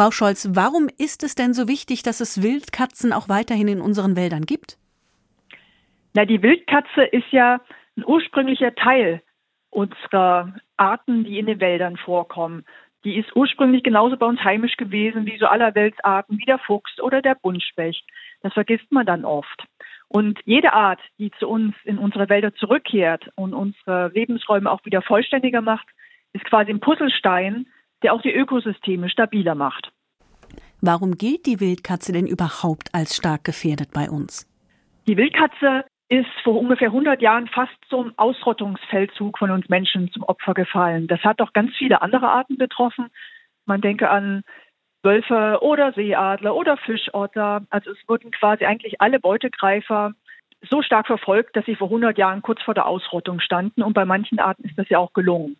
Frau Scholz, warum ist es denn so wichtig, dass es Wildkatzen auch weiterhin in unseren Wäldern gibt? Na, die Wildkatze ist ja ein ursprünglicher Teil unserer Arten, die in den Wäldern vorkommen. Die ist ursprünglich genauso bei uns heimisch gewesen wie so allerwelts Arten wie der Fuchs oder der Buntspecht. Das vergisst man dann oft. Und jede Art, die zu uns in unsere Wälder zurückkehrt und unsere Lebensräume auch wieder vollständiger macht, ist quasi ein Puzzlestein, der auch die Ökosysteme stabiler macht. Warum gilt die Wildkatze denn überhaupt als stark gefährdet bei uns? Die Wildkatze ist vor ungefähr 100 Jahren fast zum Ausrottungsfeldzug von uns Menschen zum Opfer gefallen. Das hat auch ganz viele andere Arten betroffen. Man denke an Wölfe oder Seeadler oder Fischotter. Also es wurden quasi eigentlich alle Beutegreifer so stark verfolgt, dass sie vor 100 Jahren kurz vor der Ausrottung standen. Und bei manchen Arten ist das ja auch gelungen.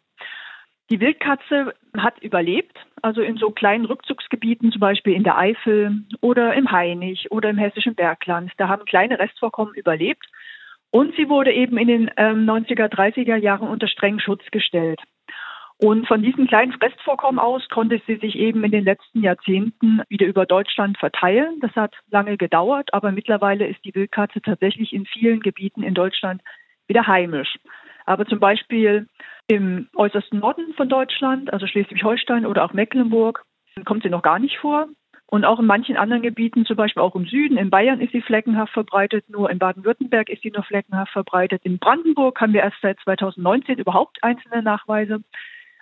Die Wildkatze hat überlebt, also in so kleinen Rückzugsgebieten, zum Beispiel in der Eifel oder im Hainich oder im hessischen Bergland. Da haben kleine Restvorkommen überlebt. Und sie wurde eben in den ähm, 90er, 30er Jahren unter strengen Schutz gestellt. Und von diesen kleinen Restvorkommen aus konnte sie sich eben in den letzten Jahrzehnten wieder über Deutschland verteilen. Das hat lange gedauert, aber mittlerweile ist die Wildkatze tatsächlich in vielen Gebieten in Deutschland wieder heimisch. Aber zum Beispiel im äußersten Norden von Deutschland, also Schleswig-Holstein oder auch Mecklenburg, kommt sie noch gar nicht vor. Und auch in manchen anderen Gebieten, zum Beispiel auch im Süden, in Bayern ist sie fleckenhaft verbreitet, nur in Baden-Württemberg ist sie nur fleckenhaft verbreitet. In Brandenburg haben wir erst seit 2019 überhaupt einzelne Nachweise.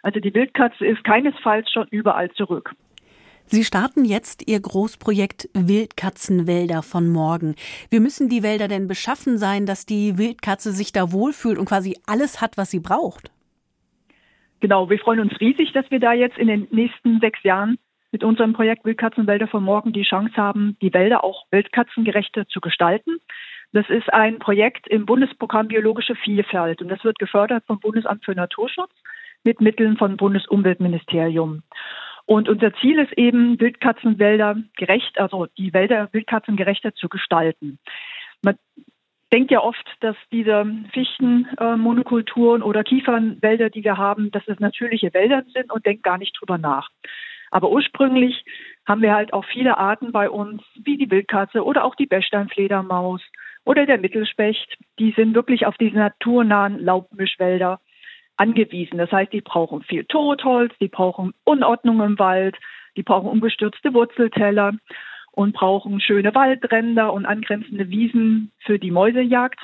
Also die Wildkatze ist keinesfalls schon überall zurück. Sie starten jetzt Ihr Großprojekt Wildkatzenwälder von morgen. Wie müssen die Wälder denn beschaffen sein, dass die Wildkatze sich da wohlfühlt und quasi alles hat, was sie braucht? Genau, wir freuen uns riesig, dass wir da jetzt in den nächsten sechs Jahren mit unserem Projekt Wildkatzenwälder von morgen die Chance haben, die Wälder auch wildkatzengerechter zu gestalten. Das ist ein Projekt im Bundesprogramm Biologische Vielfalt und das wird gefördert vom Bundesamt für Naturschutz mit Mitteln vom Bundesumweltministerium. Und unser Ziel ist eben, Wildkatzenwälder gerecht, also die Wälder wildkatzengerechter zu gestalten. Man denkt ja oft, dass diese Fichtenmonokulturen oder Kiefernwälder, die wir haben, dass das natürliche Wälder sind und denkt gar nicht drüber nach. Aber ursprünglich haben wir halt auch viele Arten bei uns, wie die Wildkatze oder auch die Bechsteinfledermaus oder der Mittelspecht. Die sind wirklich auf diese naturnahen Laubmischwälder angewiesen. Das heißt, die brauchen viel Totholz, die brauchen Unordnung im Wald, die brauchen umgestürzte Wurzelteller und brauchen schöne Waldränder und angrenzende Wiesen für die Mäusejagd.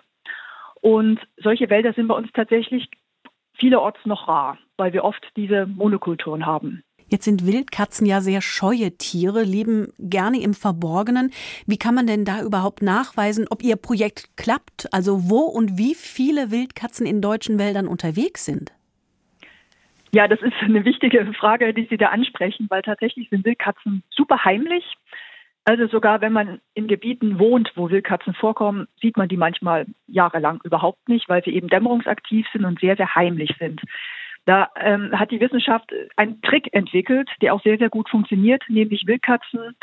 Und solche Wälder sind bei uns tatsächlich vielerorts noch rar, weil wir oft diese Monokulturen haben. Jetzt sind Wildkatzen ja sehr scheue Tiere, leben gerne im Verborgenen. Wie kann man denn da überhaupt nachweisen, ob Ihr Projekt klappt? Also wo und wie viele Wildkatzen in deutschen Wäldern unterwegs sind? Ja, das ist eine wichtige Frage, die Sie da ansprechen, weil tatsächlich sind Wildkatzen super heimlich. Also sogar wenn man in Gebieten wohnt, wo Wildkatzen vorkommen, sieht man die manchmal jahrelang überhaupt nicht, weil sie eben dämmerungsaktiv sind und sehr, sehr heimlich sind. Da ähm, hat die Wissenschaft einen Trick entwickelt, der auch sehr, sehr gut funktioniert, nämlich Wildkatzen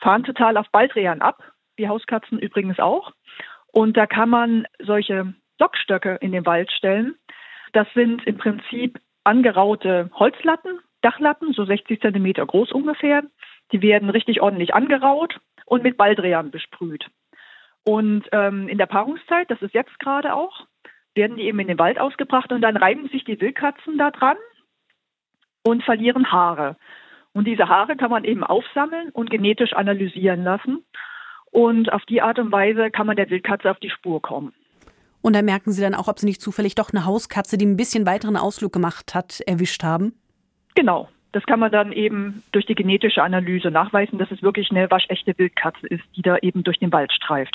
fahren total auf Baldrian ab, wie Hauskatzen übrigens auch. Und da kann man solche Lockstöcke in den Wald stellen. Das sind im Prinzip angeraute Holzlatten, Dachlatten, so 60 Zentimeter groß ungefähr. Die werden richtig ordentlich angeraut und mit Baldrian besprüht. Und ähm, in der Paarungszeit, das ist jetzt gerade auch, werden die eben in den Wald ausgebracht und dann reiben sich die Wildkatzen da dran und verlieren Haare. Und diese Haare kann man eben aufsammeln und genetisch analysieren lassen. Und auf die Art und Weise kann man der Wildkatze auf die Spur kommen. Und da merken Sie dann auch, ob Sie nicht zufällig doch eine Hauskatze, die ein bisschen weiteren Ausflug gemacht hat, erwischt haben? Genau. Das kann man dann eben durch die genetische Analyse nachweisen, dass es wirklich eine waschechte Wildkatze ist, die da eben durch den Wald streift.